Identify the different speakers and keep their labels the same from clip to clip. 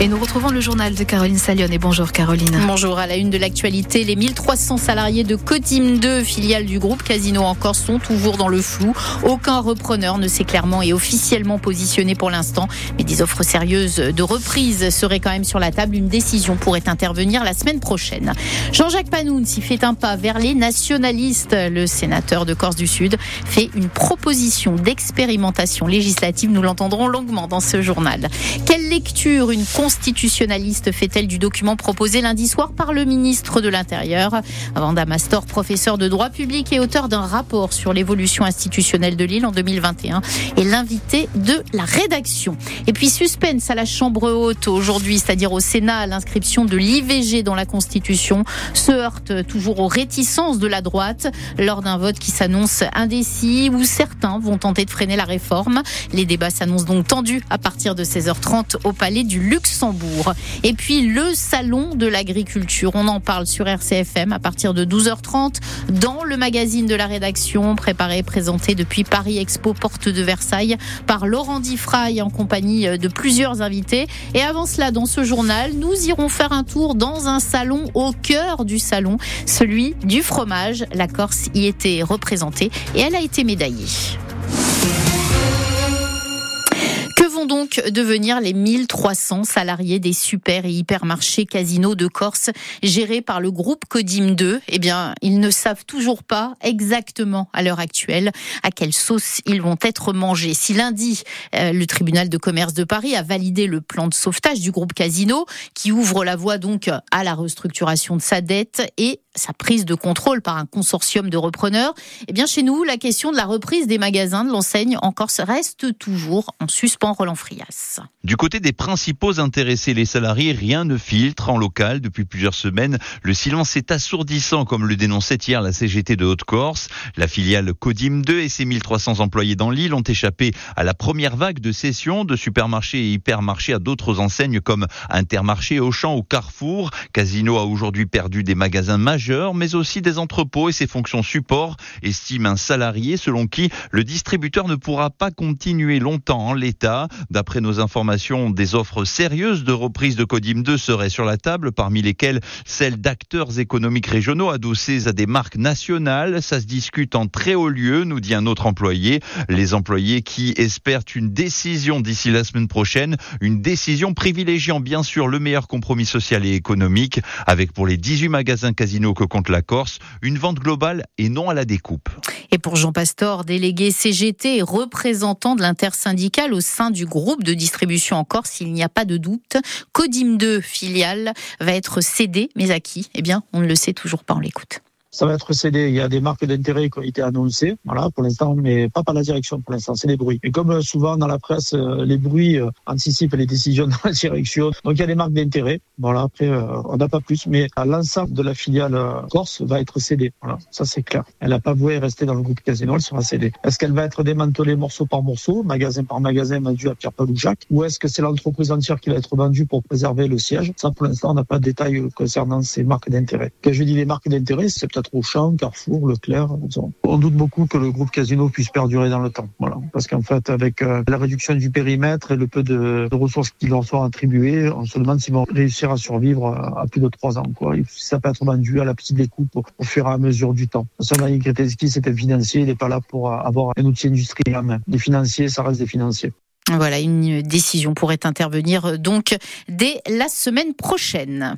Speaker 1: Et nous retrouvons le journal de Caroline Salion. Et bonjour Caroline.
Speaker 2: Bonjour. À la une de l'actualité, les 1300 salariés de Codim 2, filiale du groupe Casino encore, sont toujours dans le flou. Aucun repreneur ne s'est clairement et officiellement positionné pour l'instant. Mais des offres sérieuses de reprise seraient quand même sur la table. Une décision pourrait intervenir la semaine prochaine. Jean-Jacques Panoun s'y fait un pas vers les nationalistes. Le sénateur de Corse du Sud fait une proposition d'expérimentation législative. Nous l'entendrons longuement dans ce journal. Quelle lecture une constitutionnaliste fait-elle du document proposé lundi soir par le ministre de l'Intérieur Vanda Mastor, professeur de droit public et auteur d'un rapport sur l'évolution institutionnelle de l'île en 2021, est l'invité de la rédaction. Et puis suspense à la Chambre haute aujourd'hui, c'est-à-dire au Sénat, l'inscription de l'IVG dans la Constitution se heurte toujours aux réticences de la droite lors d'un vote qui s'annonce indécis où certains vont tenter de freiner la réforme. Les débats s'annoncent donc tendus à partir de 16h30 au Palais du Luxe. Et puis le salon de l'agriculture, on en parle sur RCFM à partir de 12h30 dans le magazine de la rédaction préparé présenté depuis Paris Expo Porte de Versailles par Laurent Diffray en compagnie de plusieurs invités. Et avant cela, dans ce journal, nous irons faire un tour dans un salon au cœur du salon, celui du fromage. La Corse y était représentée et elle a été médaillée vont donc devenir les 1300 salariés des super et hypermarchés Casino de Corse gérés par le groupe Codim 2 Eh bien, ils ne savent toujours pas exactement à l'heure actuelle à quelle sauce ils vont être mangés. Si lundi, euh, le tribunal de commerce de Paris a validé le plan de sauvetage du groupe Casino qui ouvre la voie donc à la restructuration de sa dette et sa prise de contrôle par un consortium de repreneurs, eh bien chez nous, la question de la reprise des magasins de l'enseigne en Corse reste toujours en suspens
Speaker 3: Du côté des principaux intéressés, les salariés, rien ne filtre en local depuis plusieurs semaines. Le silence est assourdissant, comme le dénonçait hier la CGT de Haute-Corse. La filiale Codim 2 et ses 1300 employés dans l'île ont échappé à la première vague de cession de supermarchés et hypermarchés à d'autres enseignes comme Intermarché, Auchan ou Carrefour. Casino a aujourd'hui perdu des magasins majeurs mais aussi des entrepôts et ses fonctions support, estime un salarié selon qui le distributeur ne pourra pas continuer longtemps en l'état. D'après nos informations, des offres sérieuses de reprise de Codim 2 seraient sur la table, parmi lesquelles celles d'acteurs économiques régionaux adossés à des marques nationales. Ça se discute en très haut lieu, nous dit un autre employé. Les employés qui espèrent une décision d'ici la semaine prochaine, une décision privilégiant bien sûr le meilleur compromis social et économique, avec pour les 18 magasins casinos que compte la Corse, une vente globale et non à la découpe.
Speaker 2: Et pour Jean Pastor, délégué CGT et représentant de l'intersyndicale au sein du groupe de distribution en Corse, il n'y a pas de doute, Codim 2 filiale va être cédé, mais à qui? Eh bien, on ne le sait toujours pas, on l'écoute
Speaker 4: ça va être cédé. Il y a des marques d'intérêt qui ont été annoncées, voilà, pour l'instant, mais pas par la direction pour l'instant, c'est des bruits. Et comme euh, souvent dans la presse, euh, les bruits euh, anticipent les décisions dans la direction. Donc il y a des marques d'intérêt. Voilà, après, on n'a pas plus, mais l'ensemble de la filiale Corse va être cédée. Voilà, ça c'est clair. Elle n'a pas voué rester dans le groupe Casino, elle sera cédée. Est-ce qu'elle va être démantelée morceau par morceau, magasin par magasin, vendue à Pierre-Paul ou Jacques, ou est-ce que c'est l'entreprise entière qui va être vendue pour préserver le siège? Ça, pour l'instant, on n'a pas de détails concernant ces marques d'intérêt. Quand je dis les marques d'intérêt, c'est Auchan, Carrefour, Leclerc. On doute beaucoup que le groupe Casino puisse perdurer dans le temps. Voilà. Parce qu'en fait, avec euh, la réduction du périmètre et le peu de, ressources qui leur sont attribuées, on se demande s'ils vont réussir à survivre à, plus de trois ans. Quoi. Ça peut être vendu à la petite découpe au, fur et à mesure du temps. Sonny Kreteski, c'était financier, il n'est pas là pour avoir un outil industriel main. Les financiers, ça reste des financiers.
Speaker 2: Voilà, une décision pourrait intervenir donc dès la semaine prochaine.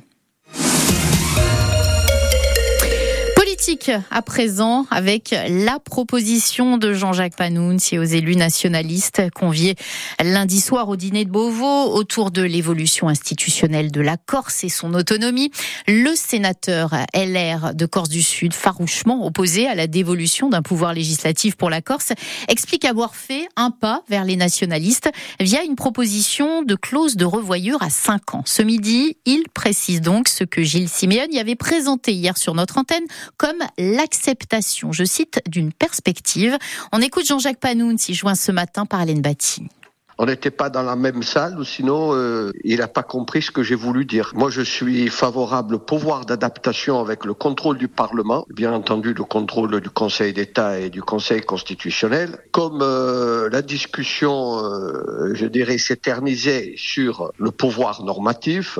Speaker 2: À présent avec la proposition de Jean-Jacques Panounzi aux élus nationalistes conviés lundi soir au dîner de Beauvau autour de l'évolution institutionnelle de la Corse et son autonomie. Le sénateur LR de Corse du Sud, farouchement opposé à la dévolution d'un pouvoir législatif pour la Corse, explique avoir fait un pas vers les nationalistes via une proposition de clause de revoyure à 5 ans. Ce midi, il précise donc ce que Gilles Siméon y avait présenté hier sur notre antenne comme l'acceptation, je cite, d'une perspective. On écoute Jean-Jacques Panoun, si joint ce matin par Hélène Batti.
Speaker 5: on n'était pas dans la même salle sinon euh, il n'a pas compris ce que j'ai voulu dire. Moi, je suis favorable au pouvoir d'adaptation avec le contrôle du Parlement, bien entendu le contrôle du Conseil d'État et du Conseil constitutionnel. Comme euh, la discussion, euh, je dirais, s'éternisait sur le pouvoir normatif,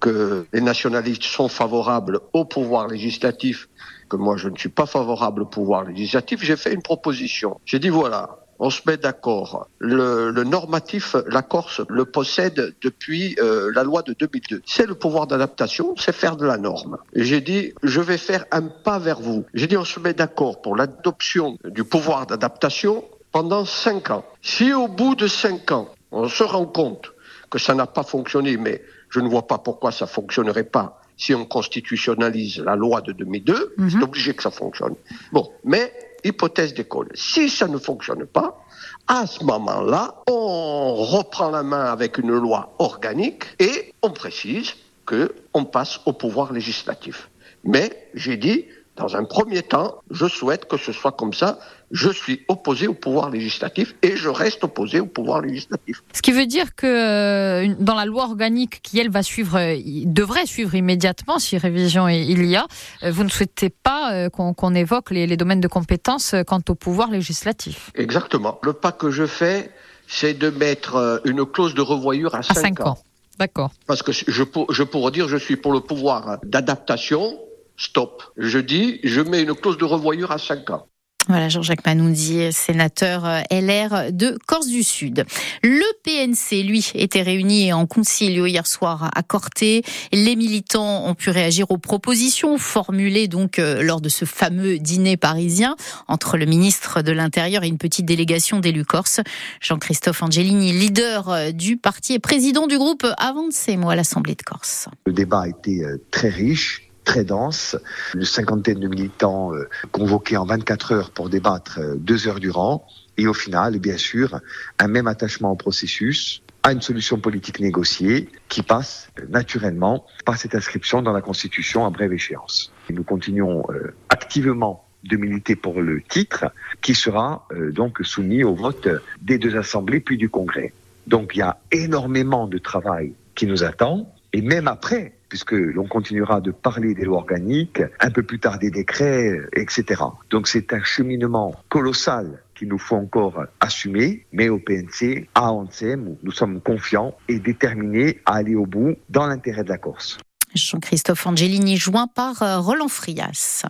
Speaker 5: que les nationalistes sont favorables au pouvoir législatif que moi je ne suis pas favorable au pouvoir législatif, j'ai fait une proposition. J'ai dit voilà, on se met d'accord. Le, normatif, la Corse le possède depuis euh, la loi de 2002. C'est le pouvoir d'adaptation, c'est faire de la norme. J'ai dit, je vais faire un pas vers vous. J'ai dit, on se met d'accord pour l'adoption du pouvoir d'adaptation pendant cinq ans. Si au bout de cinq ans, on se rend compte que ça n'a pas fonctionné, mais je ne vois pas pourquoi ça fonctionnerait pas si on constitutionnalise la loi de 2002, mhm. c'est obligé que ça fonctionne. Bon, mais hypothèse d'école. Si ça ne fonctionne pas, à ce moment-là, on reprend la main avec une loi organique et on précise que on passe au pouvoir législatif. Mais j'ai dit, dans un premier temps, je souhaite que ce soit comme ça. Je suis opposé au pouvoir législatif et je reste opposé au pouvoir législatif.
Speaker 6: Ce qui veut dire que euh, dans la loi organique qui, elle, va suivre, euh, devrait suivre immédiatement, si révision il y a, euh, vous ne souhaitez pas qu'on évoque les, domaines de compétences quant au pouvoir législatif
Speaker 5: Exactement. Le pas que je fais, c'est de mettre une clause de revoyure à 5 ans.
Speaker 6: D'accord.
Speaker 5: Parce que je, je pourrais dire je suis pour le pouvoir d'adaptation stop. Je dis, je mets une clause de revoyure à 5 ans.
Speaker 2: Voilà, Jean-Jacques Manoudy, sénateur euh, LR de Corse du Sud. Le PNC, lui, était réuni en concilio hier soir à Corté. Les militants ont pu réagir aux propositions formulées donc euh, lors de ce fameux dîner parisien entre le ministre de l'Intérieur et une petite délégation d'élus corse. Jean-Christophe Angelini, leader euh, du parti et président du groupe Avancez-moi à l'Assemblée de Corse.
Speaker 7: Le débat a été très riche très dense, une cinquantaine de militants euh, convoqués en 24 heures pour débattre euh, deux heures durant, et au final, bien sûr, un même attachement au processus, à une solution politique négociée qui passe euh, naturellement par cette inscription dans la Constitution à brève échéance. nous continuons activement de militer pour le titre qui sera donc soumis au vote des deux assemblées puis du Congrès. Donc il y a énormément de travail qui nous attend et même après puisque l'on continuera de parler des lois organiques, un peu plus tard des décrets, etc. Donc c'est un cheminement colossal qu'il nous faut encore assumer, mais au PNC, à ANSEM, nous sommes confiants et déterminés à aller au bout dans l'intérêt de la Corse.
Speaker 2: Jean-Christophe Angelini, joint par euh, Roland Frias.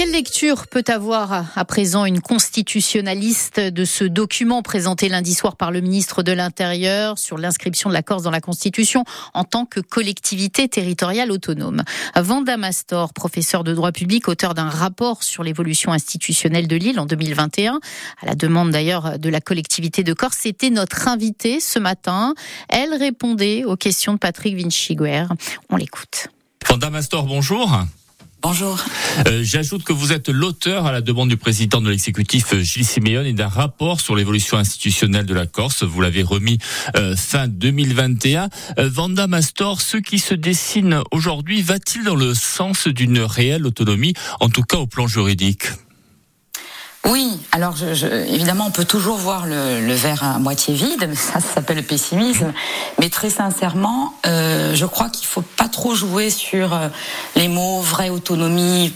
Speaker 2: Quelle lecture peut avoir à présent une constitutionnaliste de ce document présenté lundi soir par le ministre de l'Intérieur sur l'inscription de la Corse dans la Constitution en tant que collectivité territoriale autonome? Vanda Mastor, professeur de droit public, auteur d'un rapport sur l'évolution institutionnelle de l'île en 2021, à la demande d'ailleurs de la collectivité de Corse, c'était notre invitée ce matin. Elle répondait aux questions de Patrick Vinciguer. On l'écoute.
Speaker 8: Vanda Mastor, bonjour.
Speaker 9: Bonjour.
Speaker 8: Euh, j'ajoute que vous êtes l'auteur, à la demande du président de l'exécutif Gilles Siméon, et d'un rapport sur l'évolution institutionnelle de la Corse. Vous l'avez remis euh, fin 2021. Euh, Vanda Mastor, ce qui se dessine aujourd'hui, va-t-il dans le sens d'une réelle autonomie, en tout cas au plan juridique?
Speaker 9: Oui, alors je, évidemment, on peut toujours voir le, verre à moitié vide, ça, ça s'appelle le pessimisme. Mais très sincèrement, euh, je crois qu'il faut pas trop jouer sur euh, les mots vraie autonomie,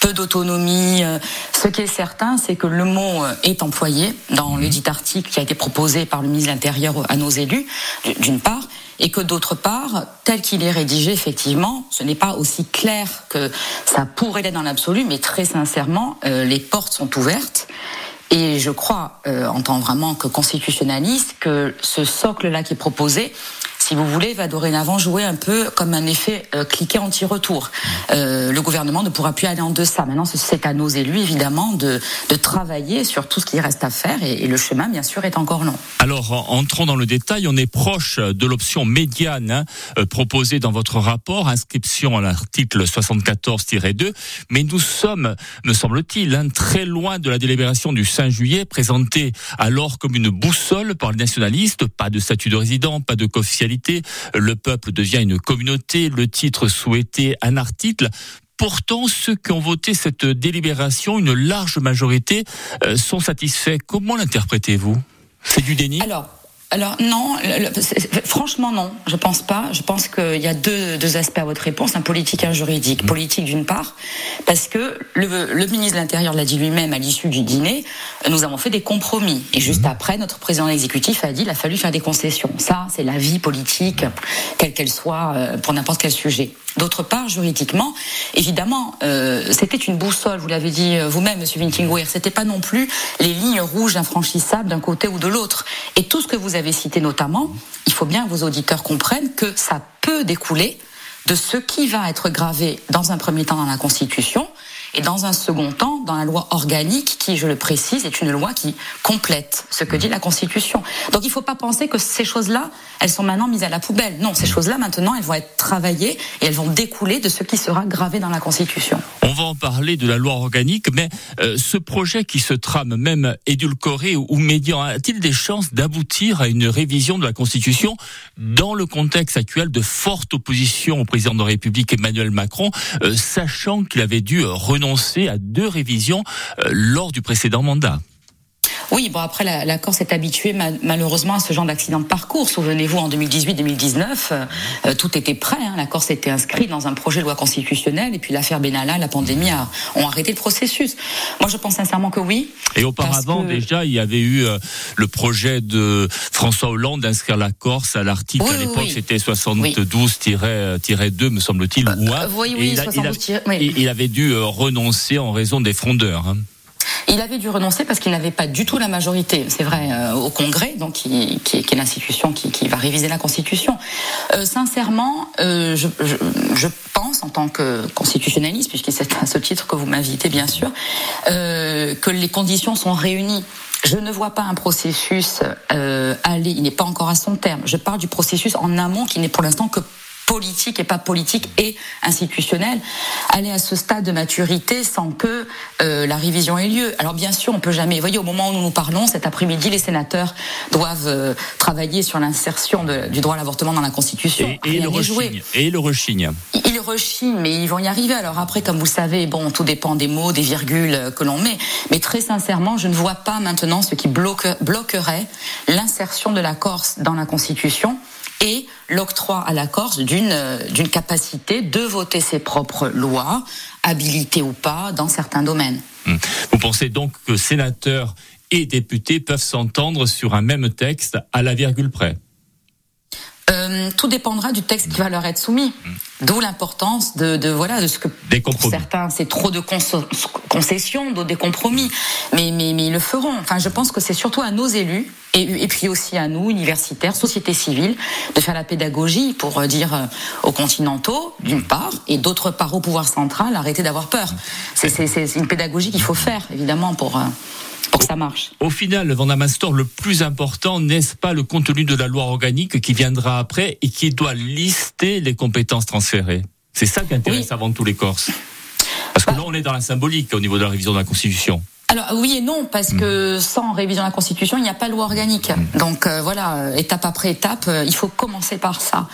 Speaker 9: peu d'autonomie. Euh. Ce qui est certain, c'est que le mot est employé dans le dit article qui a été proposé par le ministre de l'Intérieur à nos élus, d'une part et que d'autre part, tel qu'il est rédigé, effectivement, ce n'est pas aussi clair que ça pourrait l'être dans l'absolu, mais très sincèrement, euh, les portes sont ouvertes. Et je crois, euh, en tant vraiment que constitutionnaliste, que ce socle-là qui est proposé, si vous voulez, va dorénavant jouer un peu comme un effet euh, cliquet anti-retour. Euh, le gouvernement ne pourra plus aller en deçà. Maintenant, c'est à nos élus, évidemment, de, travailler sur tout ce qui reste à faire et, le chemin, bien sûr, est encore long.
Speaker 8: Alors, entrons dans le détail. On est proche de l'option médiane hein, euh, proposée dans votre rapport, inscription à l'article 74-2. Mais nous sommes, me semble-t-il, hein, très loin de la délibération du 5 juillet, présentée alors comme une boussole par les nationalistes. Pas de statut de résident, pas de le peuple devient une communauté. Le titre souhaitait un article Pourtant, ceux qui ont voté cette délibération, une large majorité, euh, sont satisfaits. Comment l'interprétez-vous? C'est du déni?
Speaker 9: Alors, alors non, franchement non, je pense pas. Je pense qu'il y a deux, deux, aspects à votre réponse, un politique et un juridique. Mmh. Politique d'une part, parce que le, le ministre de l'Intérieur l'a dit lui-même à l'issue du dîner, nous avons fait des compromis. Et juste mmh. après, notre président exécutif a dit qu'il a fallu faire des concessions. Ça, c'est la vie politique, quelle qu'elle soit, euh, pour n'importe quel sujet. D'autre part, juridiquement, évidemment, euh, c'était une boussole, vous l'avez dit euh, vous-même, Monsieur Vintingweir, c'était pas non plus les lignes rouges infranchissables d'un côté ou de l'autre. Et tout ce que vous avez cité notamment, il faut bien que vos auditeurs comprennent que ça peut découler de ce qui va être gravé dans un premier temps dans la Constitution et dans un second temps dans la loi organique qui, je le précise, est une loi qui complète ce que dit la Constitution. Donc il ne faut pas penser que ces choses-là, elles sont maintenant mises à la poubelle. Non, ces choses-là, maintenant, elles vont être travaillées et elles vont découler de ce qui sera gravé dans la Constitution.
Speaker 8: On va en parler de la loi organique, mais euh, ce projet qui se trame, même édulcoré ou, médian, a-t-il des chances d'aboutir à une révision de la Constitution dans le contexte actuel de forte opposition au président de la République Emmanuel Macron, euh, sachant qu'il avait dû renoncer à deux révisions euh, lors du précédent mandat
Speaker 9: oui, bon après la, la Corse est habituée malheureusement à ce genre d'accident de parcours. Souvenez-vous en 2018-2019, euh, euh, tout était prêt. Hein. La Corse était inscrite dans un projet de loi constitutionnelle et puis l'affaire Benalla, la pandémie a, ont arrêté le processus. Moi, je pense sincèrement que oui.
Speaker 8: Et auparavant, déjà, il y avait eu euh, le projet de François Hollande d'inscrire la Corse à l'article. à l'époque, c'était 72-2, me semble-t-il.
Speaker 9: Bah, oui, oui,
Speaker 8: il, il, avait dû renoncer en raison des frondeurs. Hein.
Speaker 9: Il avait dû renoncer parce qu'il n'avait pas du tout la majorité, c'est vrai, euh, au Congrès, donc qui, est l'institution qui, va réviser la Constitution. Euh, sincèrement, euh, je, pense, en tant que constitutionnaliste, puisque c'est à ce titre que vous m'invitez, bien sûr, que les conditions sont réunies. Je ne vois pas un processus aller, il n'est pas encore à son terme. Je parle du processus en amont qui n'est pour l'instant que politique et pas politique et institutionnelle, aller à ce stade de maturité sans que euh, la révision ait lieu. Alors bien sûr, on peut jamais. Vous voyez, au moment où nous nous parlons, cet après-midi, les sénateurs doivent euh, travailler sur l'insertion du droit à l'avortement dans la Constitution.
Speaker 8: Et, et le rechigne. Et le rechigne.
Speaker 9: Ils rechignent, mais ils vont y arriver. Alors après, comme vous savez, bon, tout dépend des mots, des virgules que l'on met. Mais très sincèrement, je ne vois pas maintenant ce qui bloque, bloquerait l'insertion de la Corse dans la Constitution et l'octroi à la Corse d'une d'une capacité de voter ses propres lois, habilitées ou pas, dans certains domaines.
Speaker 8: Hmm. Vous pensez donc que sénateurs et députés peuvent s'entendre sur un même texte à la virgule près?
Speaker 9: Euh, tout dépendra du texte qui va leur être soumis. D'où l'importance de, de, voilà de ce que pour certains c'est trop de concessions, d'autres des compromis, mais, mais mais ils le feront. Enfin, je pense que c'est surtout à nos élus et, et, puis aussi à nous, universitaires, société civile, de faire la pédagogie pour euh, dire euh, aux continentaux, d'une part, et d'autre part au pouvoir central, arrêtez d'avoir peur. C'est une pédagogie qu'il faut faire, évidemment, pour, euh, pour que ça marche.
Speaker 8: Au final, Vanda Mastor, le plus important, n'est-ce pas le contenu de la loi organique qui viendra après et qui doit lister les compétences transférées? C'est ça qui intéresse avant tout les Corses. Parce que bah là, on est dans la symbolique au niveau de la révision de la Constitution.
Speaker 9: Alors oui et non parce que sans révision de la Constitution, il n'y a pas de loi organique. Donc euh, voilà, étape après étape, euh, il faut commencer par ça.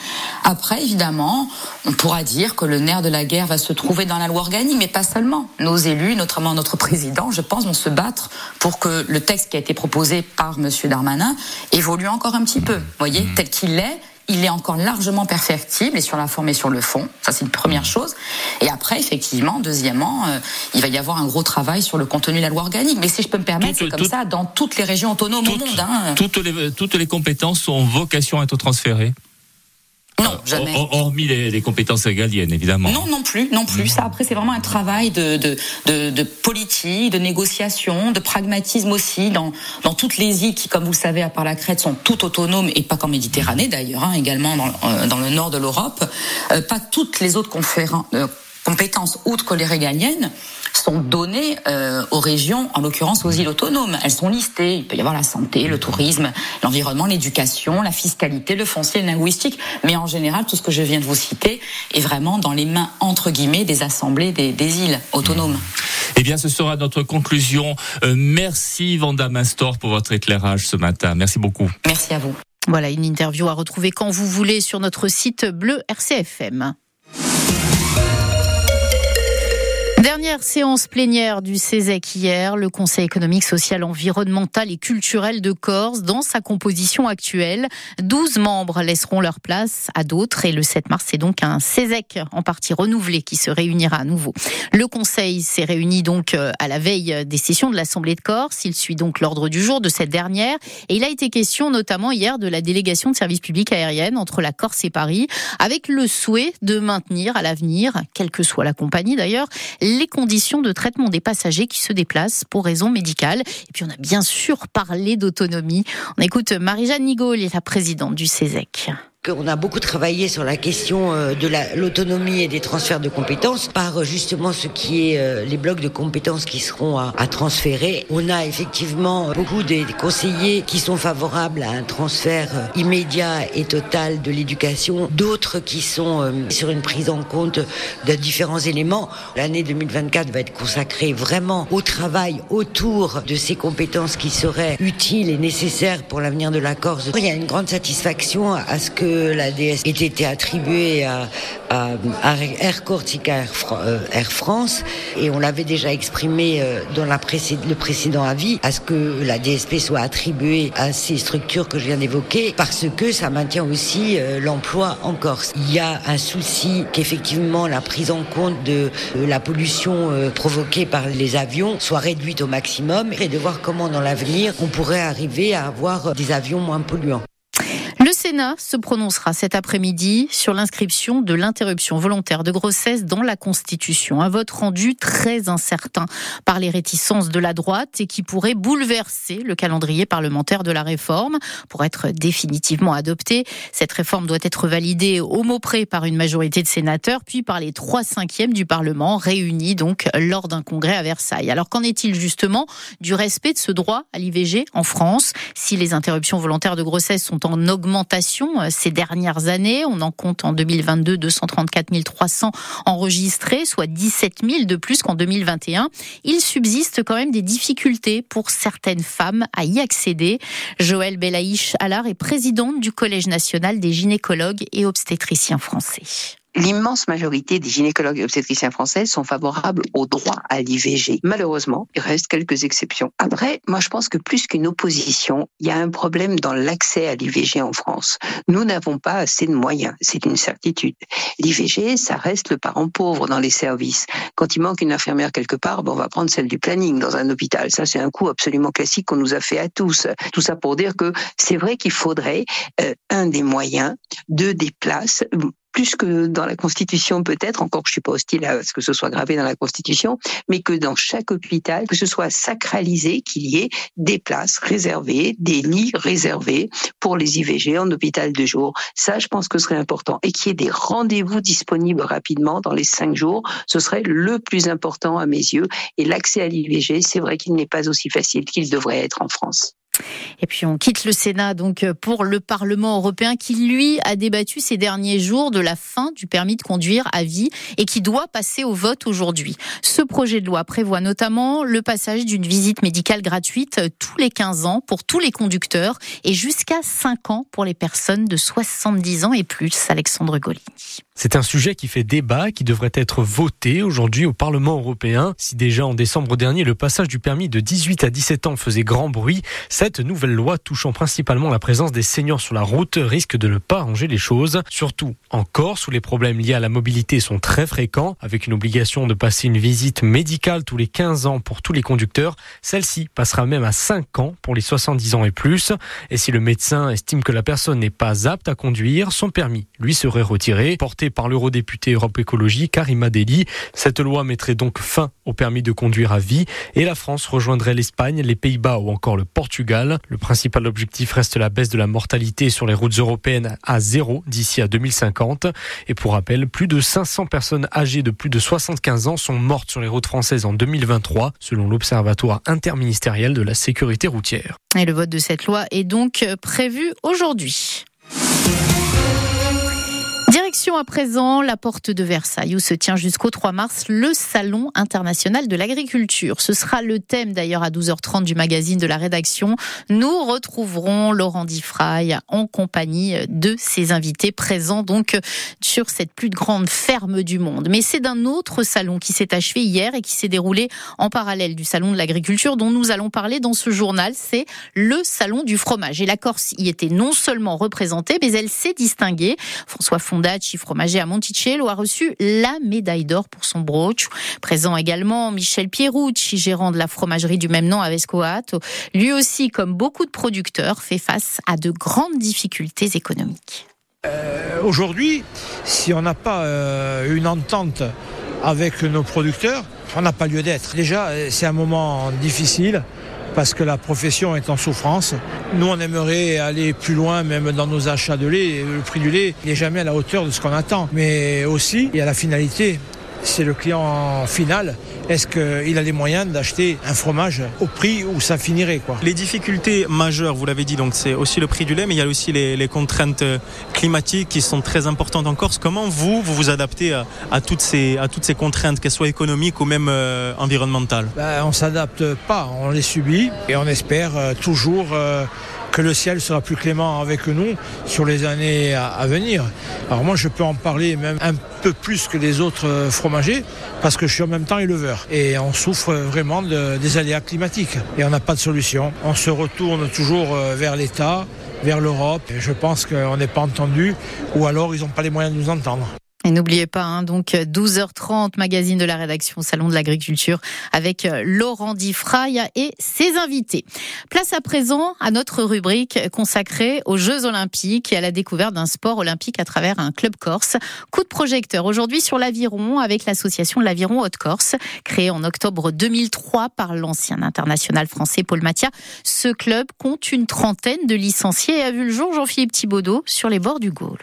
Speaker 9: Après, évidemment, on pourra dire que le nerf de la guerre va se trouver dans la loi organique, mais pas seulement. Nos élus, notamment notre président, je pense, vont se battre pour que le texte qui a été proposé par Monsieur Darmanin évolue encore un petit peu. Vous voyez, tel qu'il est, il est encore largement perfectible et sur la forme et sur le fond. Ça, c'est une première chose. Et après, effectivement, deuxièmement, euh, il va y avoir un gros travail sur le contenu de la loi organique. Mais si je peux me permettre, c'est comme ça dans toutes les régions autonomes au monde. Hein.
Speaker 8: Toutes, les, toutes les compétences ont vocation à être transférées.
Speaker 9: Non, jamais.
Speaker 8: Hormis les, compétences régaliennes, évidemment.
Speaker 9: Non, non plus, non plus. Ça, après, c'est vraiment un travail de, de, de, de, politique, de négociation, de pragmatisme aussi, dans, dans toutes les îles qui, comme vous le savez, à part la Crète, sont toutes autonomes, et pas qu'en Méditerranée d'ailleurs, hein, également dans, euh, dans, le nord de l'Europe. Euh, pas toutes les autres conférences. Euh, compétences outre que les régaliennes sont données euh, aux régions, en l'occurrence aux îles autonomes. Elles sont listées. Il peut y avoir la santé, le tourisme, l'environnement, l'éducation, la fiscalité, le foncier, le linguistique. Mais en général, tout ce que je viens de vous citer est vraiment dans les mains, entre guillemets, des assemblées des, des îles autonomes.
Speaker 8: Eh bien, ce sera notre conclusion. Euh, merci Vanda Mastor pour votre éclairage ce matin. Merci beaucoup.
Speaker 9: Merci à vous.
Speaker 2: Voilà une interview à retrouver quand vous voulez sur notre site bleu RCFM. Dernier Dernière séance plénière du CESEC hier, le Conseil économique, social, environnemental et culturel de Corse dans sa composition actuelle. 12 membres laisseront leur place à d'autres et le 7 mars, c'est donc un CESEC en partie renouvelé qui se réunira à nouveau. Le Conseil s'est réuni donc euh, à la veille des sessions de l'Assemblée de Corse. Il suit donc l'ordre du jour de cette dernière et il a été question notamment hier de la délégation de services publics aériennes entre la Corse et Paris avec le souhait de maintenir à l'avenir, quelle que soit la compagnie d'ailleurs, les conditions de traitement des passagers qui se déplacent pour raisons médicales. Et puis on a bien sûr parlé d'autonomie. On écoute Marie-Jeanne Nigol, la présidente du CESEC
Speaker 10: qu'on a beaucoup travaillé sur la question euh, de l'autonomie et des transferts de compétences par euh, justement ce qui est euh, les blocs de compétences qui seront à, à transférer. On a effectivement beaucoup des conseillers qui sont favorables à un transfert immédiat et total de l'éducation, d'autres qui sont sur une prise en compte de différents éléments. L'année 2024 va être consacrée vraiment au travail autour de ces compétences qui seraient utiles et nécessaires pour l'avenir de la Corse. Il y a une grande satisfaction à ce que la DS ait été attribuée à, Air Cortica euh, Air, France et on l'avait déjà exprimé euh, dans le précédent avis à ce que la DSP soit attribuée à ces structures que je viens d'évoquer parce que ça maintient aussi euh, l'emploi en Corse. Il y a un souci qu'effectivement la prise en compte de la pollution provoquée par les avions soit réduite au maximum et de voir comment dans l'avenir on pourrait arriver à avoir des avions moins polluants.
Speaker 2: Le Sénat se prononcera cet après-midi sur l'inscription de l'interruption volontaire de grossesse dans la Constitution. Un vote rendu très incertain par les réticences de la droite et qui pourrait bouleverser le calendrier parlementaire de la réforme. Pour être définitivement adoptée, cette réforme doit être validée au mot près par une majorité de sénateurs, puis par les trois cinquièmes du Parlement, réunis donc lors d'un congrès à Versailles. Alors qu'en est-il justement du respect de ce droit à l'IVG en France? Si les interruptions volontaires de grossesse sont en augmentation, euh, ces dernières années. On en compte en 2022 234 300 enregistrés, soit 17 000 de plus qu'en 2021. Il subsiste quand même des difficultés pour certaines femmes à y accéder. Joël Belaïch Allard est présidente du Collège national des gynécologues et obstétriciens français
Speaker 11: l'immense majorité des gynécologues et obstétriciens français sont favorables au droit à l'IVG. Malheureusement, il reste quelques exceptions. Après, moi je pense que plus qu'une opposition, il y a un problème dans l'accès à l'IVG en France. Nous n'avons pas assez de moyens, c'est une certitude. L'IVG, ça reste le parent pauvre dans les services. Quand il manque une infirmière quelque part, ben on va prendre celle du planning dans un hôpital. Ça, c'est un coup absolument classique qu'on nous a fait à tous. Tout ça pour dire que c'est vrai qu'il faudrait euh, un des moyens, deux des places, plus que dans la Constitution peut-être, encore que je suis pas hostile à ce que ce soit gravé dans la Constitution, mais que dans chaque hôpital, que ce soit sacralisé, qu'il y ait des places réservées, des lits réservés pour les IVG en hôpital de jour. Ça, je pense que ce serait important. Et qu'il y ait des rendez-vous disponibles rapidement dans les cinq jours, ce serait le plus important à mes yeux. Et l'accès à l'IVG, c'est vrai qu'il n'est pas aussi facile qu'il devrait être en France.
Speaker 2: Et puis on quitte le Sénat donc pour le Parlement européen qui lui a débattu ces derniers jours de la fin du permis de conduire à vie et qui doit passer au vote aujourd'hui. Ce projet de loi prévoit notamment le passage d'une visite médicale gratuite tous les 15 ans pour tous les conducteurs et jusqu'à 5 ans pour les personnes de 70 ans et plus. Alexandre Golini.
Speaker 12: C'est un sujet qui fait débat, qui devrait être voté aujourd'hui au Parlement européen. Si déjà en décembre dernier, le passage du permis de 18 à 17 ans faisait grand bruit, cette nouvelle loi touchant principalement la présence des seniors sur la route risque de ne pas arranger les choses. Surtout en Corse où les problèmes liés à la mobilité sont très fréquents, avec une obligation de passer une visite médicale tous les 15 ans pour tous les conducteurs. Celle-ci passera même à 5 ans pour les 70 ans et plus. Et si le médecin estime que la personne n'est pas apte à conduire, son permis lui serait retiré. Porté par l'eurodéputé Europe Écologie Karima Deli. Cette loi mettrait donc fin au permis de conduire à vie et la France rejoindrait l'Espagne, les Pays-Bas ou encore le Portugal. Le principal objectif reste la baisse de la mortalité sur les routes européennes à zéro d'ici à 2050. Et pour rappel, plus de 500 personnes âgées de plus de 75 ans sont mortes sur les routes françaises en 2023, selon l'Observatoire interministériel de la sécurité routière.
Speaker 2: Et le vote de cette loi est donc prévu aujourd'hui. Direction à présent la porte de Versailles où se tient jusqu'au 3 mars le Salon international de l'agriculture. Ce sera le thème d'ailleurs à 12h30 du magazine de la rédaction. Nous retrouverons Laurent Diffraille en compagnie de ses invités présents donc sur cette plus grande ferme du monde. Mais c'est d'un autre salon qui s'est achevé hier et qui s'est déroulé en parallèle du Salon de l'agriculture dont nous allons parler dans ce journal. C'est le Salon du fromage. Et la Corse y était non seulement représentée, mais elle s'est distinguée. François Fondacci, fromager à Monticello, a reçu la médaille d'or pour son brooch. Présent également Michel Pierucci, gérant de la fromagerie du même nom à Vescoato. Lui aussi, comme beaucoup de producteurs, fait face à de grandes difficultés économiques.
Speaker 13: Euh, Aujourd'hui, si on n'a pas euh, une entente avec nos producteurs, on n'a pas lieu d'être. Déjà, euh, c'est un moment difficile parce que la profession est en souffrance. Nous, on aimerait aller plus loin, même dans nos achats de lait. Le prix du lait n'est jamais à la hauteur de ce qu'on attend. Mais aussi, il y a la finalité. C'est le client final. Est-ce qu'il a les moyens d'acheter un fromage au prix où ça finirait quoi?
Speaker 14: Les difficultés majeures, vous l'avez dit, donc c'est aussi le prix du lait, mais il y a aussi les, les, contraintes climatiques qui sont très importantes en Corse. Comment vous, vous vous adaptez à, à toutes, ces, à toutes ces contraintes, qu'elles soient économiques ou même euh, environnementales?
Speaker 13: Ben, On s'adapte pas, on les subit et on espère euh, toujours... Euh, que le ciel sera plus clément avec nous sur les années à, venir. Alors moi je peux en parler même un peu plus que les autres fromagers parce que je suis en même temps éleveur et on souffre vraiment de, des aléas climatiques et on n'a pas de solution. On se retourne toujours vers l'État, vers l'Europe. Je pense qu'on n'est pas entendu ou alors ils n'ont pas les moyens de nous entendre.
Speaker 2: Et n'oubliez pas, hein, donc 12h30, magazine de la rédaction Salon de l'agriculture avec Laurent Diffraille et ses invités. Place à présent à notre rubrique consacrée aux Jeux Olympiques et à la découverte d'un sport olympique à travers un club corse. Coup de projecteur aujourd'hui sur l'aviron avec l'association L'Aviron Haute-Corse, créée en octobre 2003 par l'ancien international français Paul Mathia. Ce club compte une trentaine de licenciés et a vu le jour Jean-Philippe Thibaudot sur les bords du Gaulle.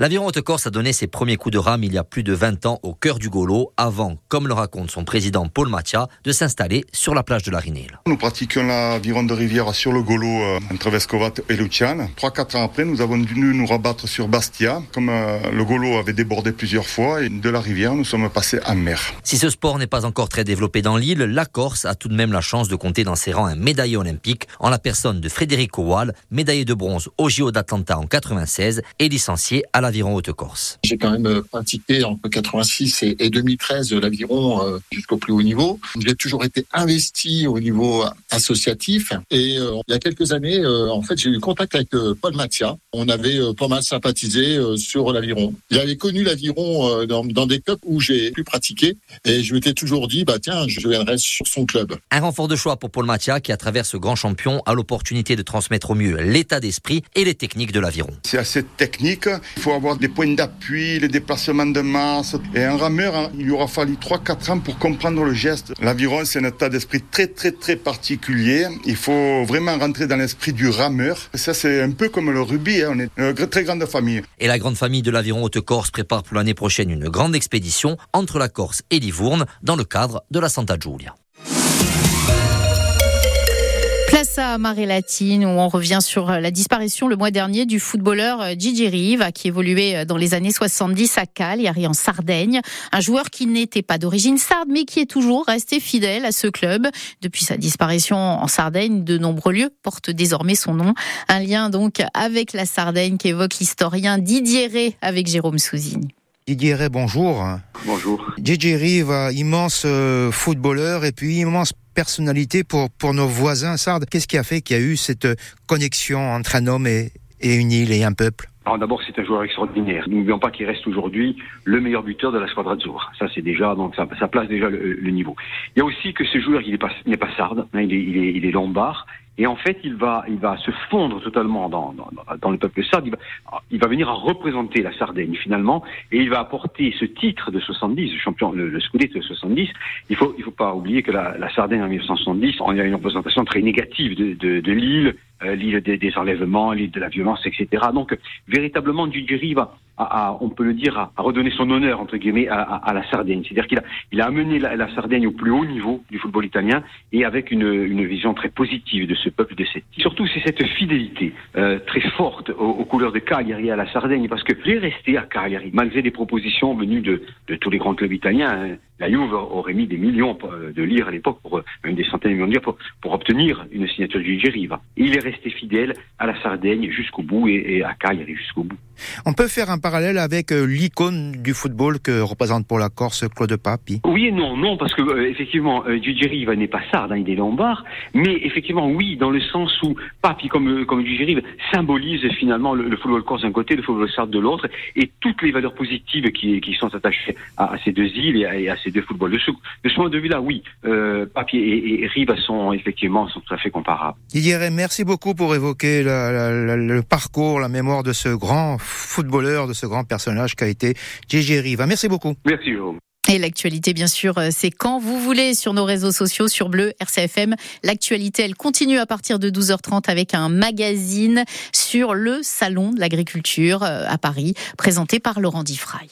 Speaker 15: L'Aviron Haute-Corse a donné ses premiers coups de rame il y a plus de 20 ans au cœur du Golo, avant, comme le raconte son président Paul Mathia, de s'installer sur la plage de la Rinelle.
Speaker 16: Nous pratiquons l'aviron de rivière sur le Golo euh, entre Vescovat et Luciane. Trois, quatre ans après, nous avons dû nous rabattre sur Bastia. Comme euh, le Golo avait débordé plusieurs fois, et de la rivière, nous sommes passés en mer.
Speaker 15: Si ce sport n'est pas encore très développé dans l'île, la Corse a tout de même la chance de compter dans ses rangs un médaillé olympique en la personne de Frédéric Kowal, médaillé de bronze au JO d'Atlanta en 96 et licencié à l'Aviron Haute-Corse.
Speaker 17: J'ai quand même pratiqué entre 86 et, et 2013 l'aviron euh, jusqu'au plus haut niveau. J'ai toujours été investi au niveau associatif et euh, il y a quelques années, euh, en fait, j'ai eu contact avec Paul Mathia. On avait pas mal sympathisé sur l'aviron. J'avais connu l'aviron dans, dans, des clubs où j'ai pu pratiquer et je m'étais toujours dit, bah tiens, je viendrai sur son club.
Speaker 15: Un renfort de choix pour Paul Mathia qui, à travers ce grand champion, a l'opportunité de transmettre au mieux l'état d'esprit et les techniques de l'aviron.
Speaker 16: C'est assez technique. Il faut avoir des points d'appui, le déplacement de masse. Et un rameur, hein, il aura fallu 3-4 ans pour comprendre le geste. L'aviron, c'est un état d'esprit très, très, très particulier. Il faut vraiment rentrer dans l'esprit du rameur. Ça, c'est un peu comme le rugby. Hein. On est une très grande famille.
Speaker 15: Et la grande famille de l'Aviron Haute-Corse prépare pour l'année prochaine une grande expédition entre la Corse et Livourne dans le cadre de la Santa Giulia.
Speaker 2: Place à Marée Latine où on revient sur la disparition le mois dernier du footballeur Gigi Rive qui évoluait dans les années 70 à Cagliari en Sardaigne. Un joueur qui n'était pas d'origine sarde mais qui est toujours resté fidèle à ce club. Depuis sa disparition en Sardaigne, de nombreux lieux portent désormais son nom. Un lien donc avec la Sardaigne qu'évoque l'historien Didier Rey avec Jérôme Souzine.
Speaker 18: Didier Rey, bonjour.
Speaker 19: Bonjour.
Speaker 18: Gigi Rive, immense footballeur et puis immense personnalité pour, pour nos voisins sardes. Qu'est-ce qui a fait qu'il y a eu cette connexion entre un homme et, une île et un peuple?
Speaker 19: D'abord, c'est un joueur extraordinaire. N'oublions pas qu'il reste aujourd'hui le meilleur buteur de la squadra Azzurra. Ça, c'est déjà donc ça, ça place déjà le, niveau. Il y a aussi que ce joueur, il n'est pas, hein, il, il, est, il est lombard. Et en fait, il va, il va se fondre totalement dans, dans, dans le peuple sarde. Il va, il va venir à représenter la Sardaigne finalement, et il va apporter ce titre de 70, le champion, le, le Scudetto de 70. Il faut, il faut pas oublier que la, la Sardaigne en 1970, on a une représentation très négative de, de, de l'île, euh, l'île des, des, enlèvements, l'île de la violence, etc. Donc, véritablement, Dugiri va, à, on peut le dire, à, redonner son honneur entre guillemets à, la Sardaigne. C'est-à-dire qu'il a, il a amené la, Sardaigne au plus haut niveau du football italien et avec une, une vision très positive de ce peuple de cette. Surtout, c'est cette fidélité euh, très forte aux, couleurs de Cagliari à la Sardaigne, parce que j'ai resté à Cagliari, malgré des propositions venues de, de tous les grands clubs italiens. Hein. La Juve aurait mis des millions de lire à l'époque, pour, même des centaines de millions de lire, pour, pour obtenir une signature du Gigi Riva. Et il est resté fidèle à la Sardaigne jusqu'au bout et, et à Cagliari jusqu'au bout.
Speaker 18: On peut faire un parallèle avec euh, l'icône du football que représente pour la Corse Claude Papi?
Speaker 19: Oui et non, non, parce que euh, effectivement, euh, n'est pas sarde, hein, il est lombard, mais effectivement, oui, dans le sens où Papi, comme, euh, comme symbolise finalement le, football corse d'un côté, le football sarde de l'autre, et toutes les valeurs positives qui, qui sont attachées à, ces deux îles et à, ces deux footballs. De ce, de ce point de vue-là, oui, euh, Papi et, et, Riva sont effectivement sont tout à fait comparables.
Speaker 18: Didier, merci beaucoup pour évoquer le parcours, la mémoire de ce grand footballeur, de ce grand personnage qu'a été Gigi Riva. Merci beaucoup.
Speaker 19: Merci, Jérôme.
Speaker 2: Et l'actualité, bien sûr, euh, c'est quand vous voulez sur nos réseaux sociaux, sur Bleu, RCFM. L'actualité, elle continue à partir de 12h30 avec un magazine sur le Salon de l'agriculture euh, à Paris, présenté par Laurent Diffraille.